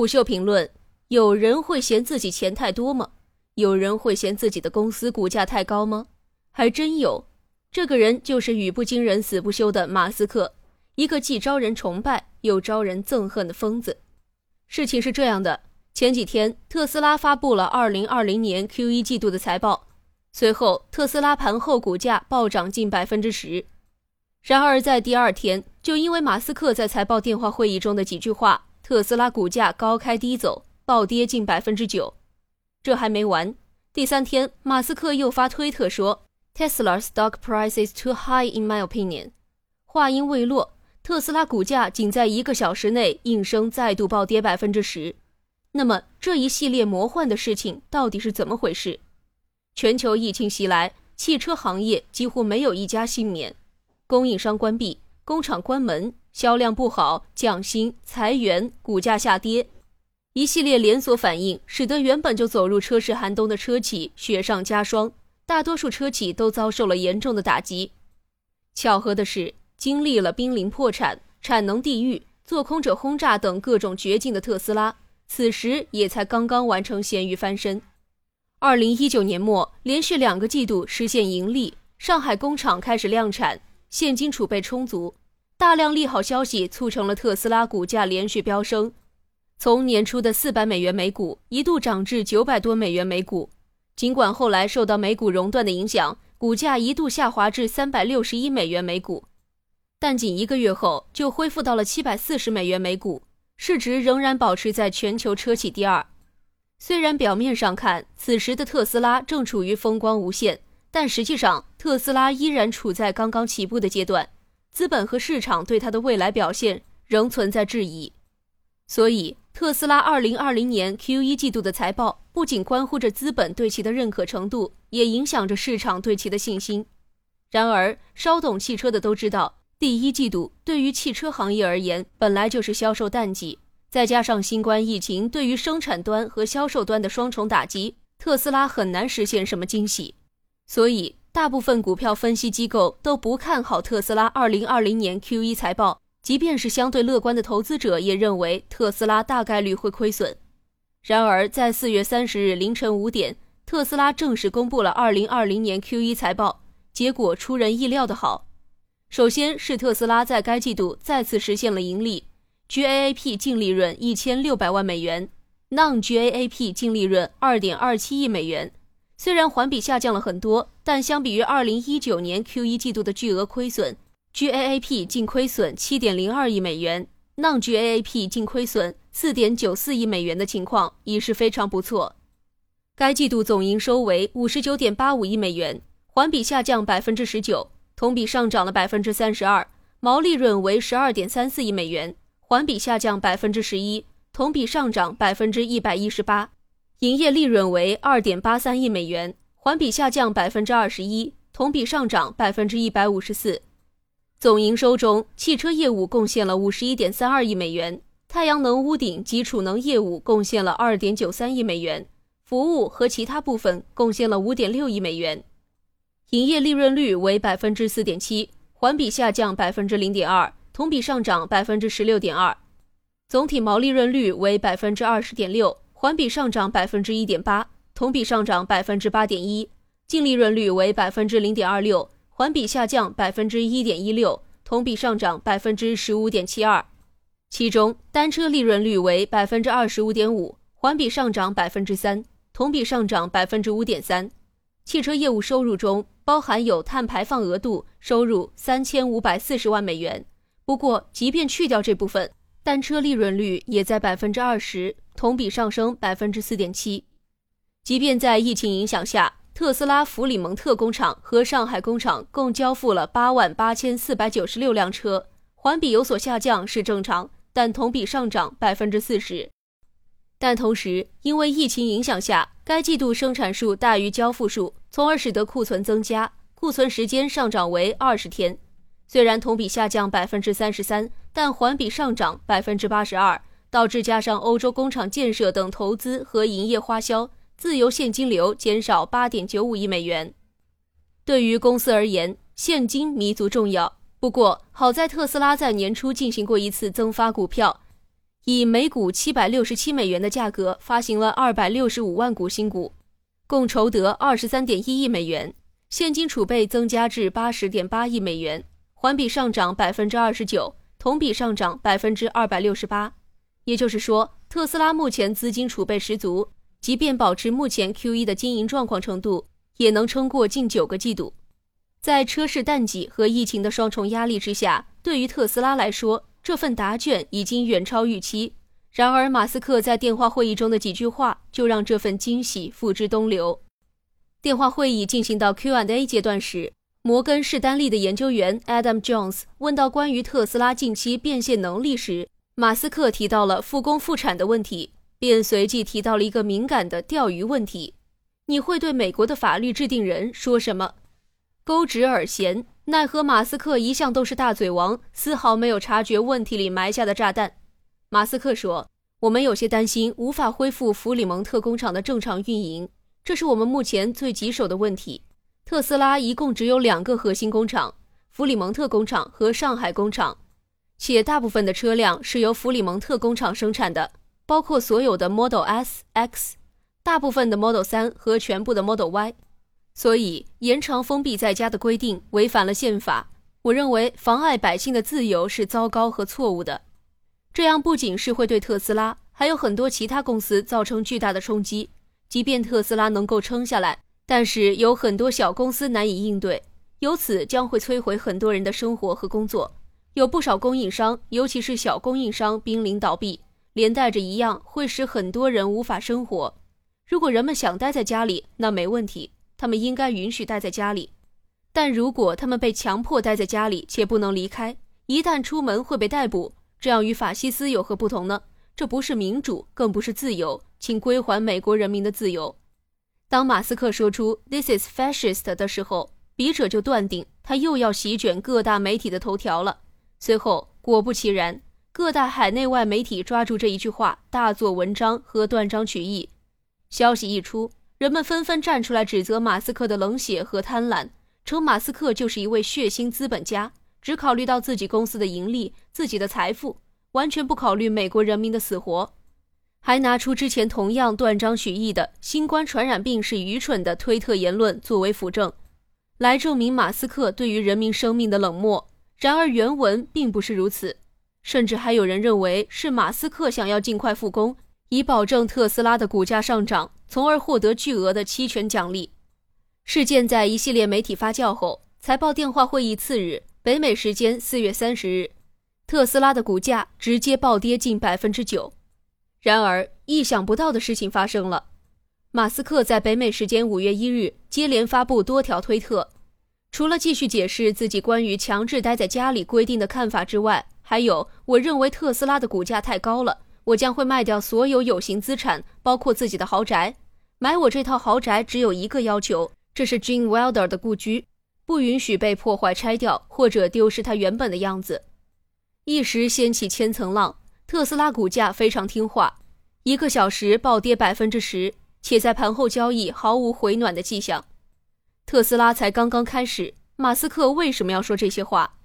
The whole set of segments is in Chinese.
虎嗅评论：有人会嫌自己钱太多吗？有人会嫌自己的公司股价太高吗？还真有。这个人就是语不惊人死不休的马斯克，一个既招人崇拜又招人憎恨的疯子。事情是这样的：前几天特斯拉发布了2020年 Q1 季度的财报，随后特斯拉盘后股价暴涨近百分之十。然而在第二天，就因为马斯克在财报电话会议中的几句话。特斯拉股价高开低走，暴跌近百分之九。这还没完，第三天，马斯克又发推特说：“Tesla stock price is too high in my opinion。”话音未落，特斯拉股价仅在一个小时内应声再度暴跌百分之十。那么，这一系列魔幻的事情到底是怎么回事？全球疫情袭来，汽车行业几乎没有一家幸免，供应商关闭，工厂关门。销量不好，降薪、裁员，股价下跌，一系列连锁反应使得原本就走入车市寒冬的车企雪上加霜，大多数车企都遭受了严重的打击。巧合的是，经历了濒临破产、产能地狱、做空者轰炸等各种绝境的特斯拉，此时也才刚刚完成咸鱼翻身。二零一九年末，连续两个季度实现盈利，上海工厂开始量产，现金储备充足。大量利好消息促成了特斯拉股价连续飙升，从年初的四百美元每股一度涨至九百多美元每股。尽管后来受到美股熔断的影响，股价一度下滑至三百六十一美元每股，但仅一个月后就恢复到了七百四十美元每股，市值仍然保持在全球车企第二。虽然表面上看，此时的特斯拉正处于风光无限，但实际上特斯拉依然处在刚刚起步的阶段。资本和市场对它的未来表现仍存在质疑，所以特斯拉二零二零年 Q 一季度的财报不仅关乎着资本对其的认可程度，也影响着市场对其的信心。然而，稍懂汽车的都知道，第一季度对于汽车行业而言本来就是销售淡季，再加上新冠疫情对于生产端和销售端的双重打击，特斯拉很难实现什么惊喜。所以。大部分股票分析机构都不看好特斯拉2020年 Q1 财报，即便是相对乐观的投资者也认为特斯拉大概率会亏损。然而，在4月30日凌晨五点，特斯拉正式公布了2020年 Q1 财报，结果出人意料的好。首先是特斯拉在该季度再次实现了盈利，GAAP 净利润1600万美元，Non-GAAP 净利润2.27亿美元。虽然环比下降了很多，但相比于二零一九年 Q 一季度的巨额亏损，GAAP 净亏损七点零二亿美元，Non-GAAP 净亏损四点九四亿美元的情况已是非常不错。该季度总营收为五十九点八五亿美元，环比下降百分之十九，同比上涨了百分之三十二。毛利润为十二点三四亿美元，环比下降百分之十一，同比上涨百分之一百一十八。营业利润为二点八三亿美元，环比下降百分之二十一，同比上涨百分之一百五十四。总营收中，汽车业务贡献了五十一点三二亿美元，太阳能屋顶及储能业务贡献了二点九三亿美元，服务和其他部分贡献了五点六亿美元。营业利润率为百分之四点七，环比下降百分之零点二，同比上涨百分之十六点二。总体毛利润率为百分之二十点六。环比上涨百分之一点八，同比上涨百分之八点一，净利润率为百分之零点二六，环比下降百分之一点一六，同比上涨百分之十五点七二。其中，单车利润率为百分之二十五点五，环比上涨百分之三，同比上涨百分之五点三。汽车业务收入中包含有碳排放额度收入三千五百四十万美元。不过，即便去掉这部分，单车利润率也在百分之二十。同比上升百分之四点七，即便在疫情影响下，特斯拉弗里蒙特工厂和上海工厂共交付了八万八千四百九十六辆车，环比有所下降是正常，但同比上涨百分之四十。但同时，因为疫情影响下，该季度生产数大于交付数，从而使得库存增加，库存时间上涨为二十天。虽然同比下降百分之三十三，但环比上涨百分之八十二。导致加上欧洲工厂建设等投资和营业花销，自由现金流减少八点九五亿美元。对于公司而言，现金弥足重要。不过，好在特斯拉在年初进行过一次增发股票，以每股七百六十七美元的价格发行了二百六十五万股新股，共筹得二十三点一亿美元，现金储备增加至八十点八亿美元，环比上涨百分之二十九，同比上涨百分之二百六十八。也就是说，特斯拉目前资金储备十足，即便保持目前 Q 一的经营状况程度，也能撑过近九个季度。在车市淡季和疫情的双重压力之下，对于特斯拉来说，这份答卷已经远超预期。然而，马斯克在电话会议中的几句话就让这份惊喜付之东流。电话会议进行到 Q&A 阶段时，摩根士丹利的研究员 Adam Jones 问到关于特斯拉近期变现能力时，马斯克提到了复工复产的问题，便随即提到了一个敏感的钓鱼问题：你会对美国的法律制定人说什么？勾直耳弦，奈何马斯克一向都是大嘴王，丝毫没有察觉问题里埋下的炸弹。马斯克说：“我们有些担心无法恢复弗里蒙特工厂的正常运营，这是我们目前最棘手的问题。特斯拉一共只有两个核心工厂：弗里蒙特工厂和上海工厂。”且大部分的车辆是由弗里蒙特工厂生产的，包括所有的 Model S、X，大部分的 Model 3和全部的 Model Y。所以延长封闭在家的规定违反了宪法。我认为妨碍百姓的自由是糟糕和错误的。这样不仅是会对特斯拉，还有很多其他公司造成巨大的冲击。即便特斯拉能够撑下来，但是有很多小公司难以应对，由此将会摧毁很多人的生活和工作。有不少供应商，尤其是小供应商濒临倒闭，连带着一样会使很多人无法生活。如果人们想待在家里，那没问题，他们应该允许待在家里。但如果他们被强迫待在家里且不能离开，一旦出门会被逮捕，这样与法西斯有何不同呢？这不是民主，更不是自由，请归还美国人民的自由。当马斯克说出 “This is fascist” 的时候，笔者就断定他又要席卷各大媒体的头条了。随后，果不其然，各大海内外媒体抓住这一句话，大做文章和断章取义。消息一出，人们纷纷站出来指责马斯克的冷血和贪婪，称马斯克就是一位血腥资本家，只考虑到自己公司的盈利、自己的财富，完全不考虑美国人民的死活。还拿出之前同样断章取义的“新冠传染病是愚蠢的”推特言论作为辅证，来证明马斯克对于人民生命的冷漠。然而原文并不是如此，甚至还有人认为是马斯克想要尽快复工，以保证特斯拉的股价上涨，从而获得巨额的期权奖励。事件在一系列媒体发酵后，财报电话会议次日，北美时间四月三十日，特斯拉的股价直接暴跌近百分之九。然而意想不到的事情发生了，马斯克在北美时间五月一日接连发布多条推特。除了继续解释自己关于强制待在家里规定的看法之外，还有我认为特斯拉的股价太高了，我将会卖掉所有有形资产，包括自己的豪宅。买我这套豪宅只有一个要求，这是 Gene Wilder 的故居，不允许被破坏、拆掉或者丢失它原本的样子。一时掀起千层浪，特斯拉股价非常听话，一个小时暴跌百分之十，且在盘后交易毫无回暖的迹象。特斯拉才刚刚开始，马斯克为什么要说这些话？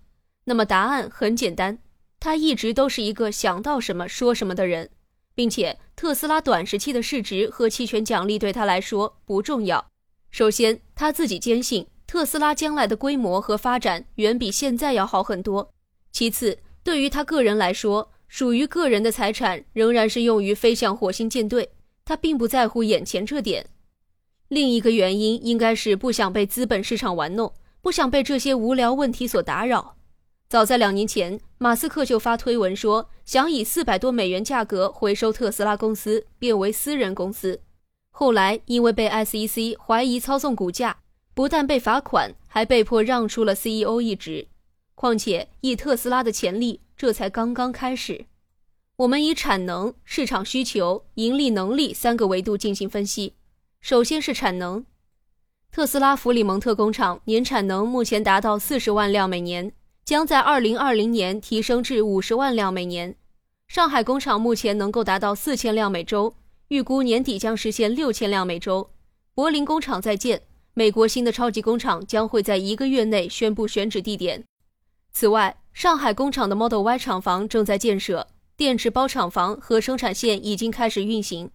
那么答案很简单，他一直都是一个想到什么说什么的人，并且特斯拉短时期的市值和期权奖励对他来说不重要。首先，他自己坚信特斯拉将来的规模和发展远比现在要好很多。其次，对于他个人来说，属于个人的财产仍然是用于飞向火星舰队，他并不在乎眼前这点。另一个原因应该是不想被资本市场玩弄，不想被这些无聊问题所打扰。早在两年前，马斯克就发推文说想以四百多美元价格回收特斯拉公司，变为私人公司。后来因为被 SEC 怀疑操纵股价，不但被罚款，还被迫让出了 CEO 一职。况且以特斯拉的潜力，这才刚刚开始。我们以产能、市场需求、盈利能力三个维度进行分析。首先是产能，特斯拉弗里蒙特工厂年产能目前达到四十万辆每年，将在二零二零年提升至五十万辆每年。上海工厂目前能够达到四千辆每周，预估年底将实现六千辆每周。柏林工厂在建，美国新的超级工厂将会在一个月内宣布选址地点。此外，上海工厂的 Model Y 厂房正在建设，电池包厂房和生产线已经开始运行。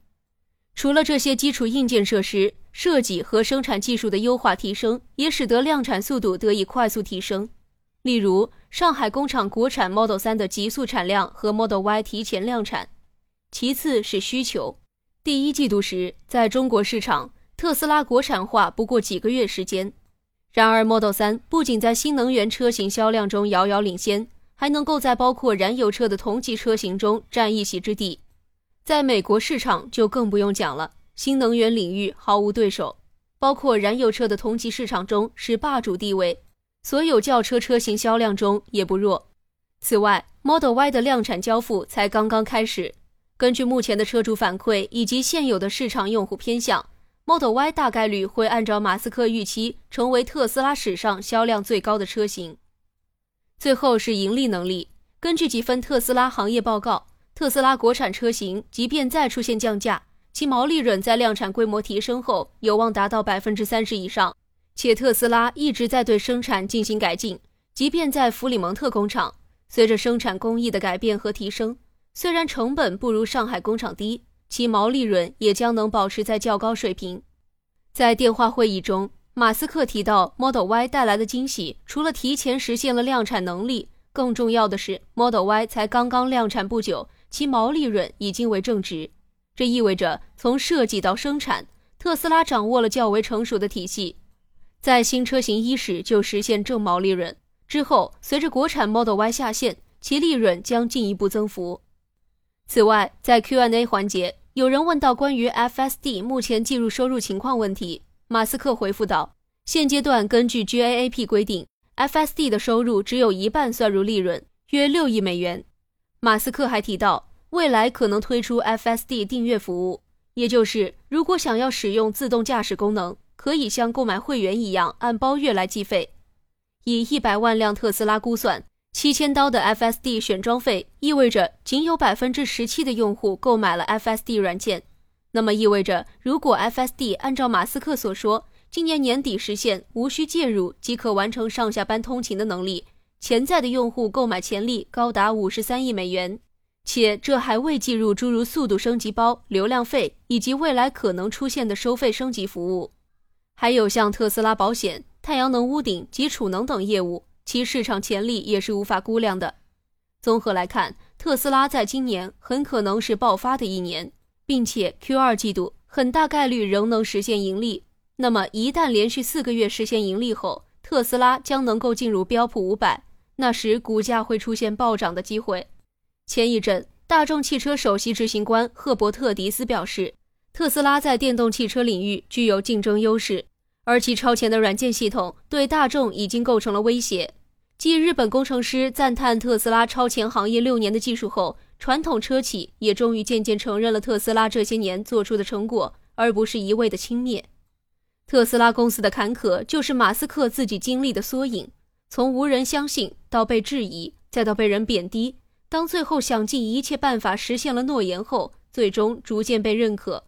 除了这些基础硬件设施设计和生产技术的优化提升，也使得量产速度得以快速提升。例如，上海工厂国产 Model 3的急速产量和 Model Y 提前量产。其次是需求。第一季度时，在中国市场，特斯拉国产化不过几个月时间。然而，Model 3不仅在新能源车型销量中遥遥领先，还能够在包括燃油车的同级车型中占一席之地。在美国市场就更不用讲了，新能源领域毫无对手，包括燃油车的同级市场中是霸主地位，所有轿车车型销量中也不弱。此外，Model Y 的量产交付才刚刚开始。根据目前的车主反馈以及现有的市场用户偏向，Model Y 大概率会按照马斯克预期，成为特斯拉史上销量最高的车型。最后是盈利能力。根据几份特斯拉行业报告，特斯拉国产车型即便再出现降价，其毛利润在量产规模提升后有望达到百分之三十以上。且特斯拉一直在对生产进行改进，即便在弗里蒙特工厂，随着生产工艺的改变和提升。虽然成本不如上海工厂低，其毛利润也将能保持在较高水平。在电话会议中，马斯克提到 Model Y 带来的惊喜，除了提前实现了量产能力，更重要的是 Model Y 才刚刚量产不久，其毛利润已经为正值。这意味着从设计到生产，特斯拉掌握了较为成熟的体系，在新车型伊始就实现正毛利润。之后，随着国产 Model Y 下线，其利润将进一步增幅。此外，在 Q&A 环节，有人问到关于 FSD 目前计入收入情况问题，马斯克回复道：“现阶段根据 GAAP 规定，FSD 的收入只有一半算入利润，约六亿美元。”马斯克还提到，未来可能推出 FSD 订阅服务，也就是如果想要使用自动驾驶功能，可以像购买会员一样按包月来计费。以一百万辆特斯拉估算。七千刀的 FSD 选装费意味着仅有百分之十七的用户购买了 FSD 软件，那么意味着如果 FSD 按照马斯克所说，今年年底实现无需介入即可完成上下班通勤的能力，潜在的用户购买潜力高达五十三亿美元，且这还未计入诸如速度升级包、流量费以及未来可能出现的收费升级服务，还有像特斯拉保险、太阳能屋顶及储能等业务。其市场潜力也是无法估量的。综合来看，特斯拉在今年很可能是爆发的一年，并且 Q 二季度很大概率仍能实现盈利。那么，一旦连续四个月实现盈利后，特斯拉将能够进入标普五百，那时股价会出现暴涨的机会。前一阵，大众汽车首席执行官赫伯特·迪斯表示，特斯拉在电动汽车领域具有竞争优势，而其超前的软件系统对大众已经构成了威胁。继日本工程师赞叹特斯拉超前行业六年的技术后，传统车企也终于渐渐承认了特斯拉这些年做出的成果，而不是一味的轻蔑。特斯拉公司的坎坷就是马斯克自己经历的缩影，从无人相信到被质疑，再到被人贬低，当最后想尽一切办法实现了诺言后，最终逐渐被认可。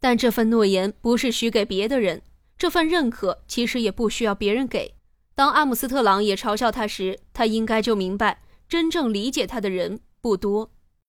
但这份诺言不是许给别的人，这份认可其实也不需要别人给。当阿姆斯特朗也嘲笑他时，他应该就明白，真正理解他的人不多。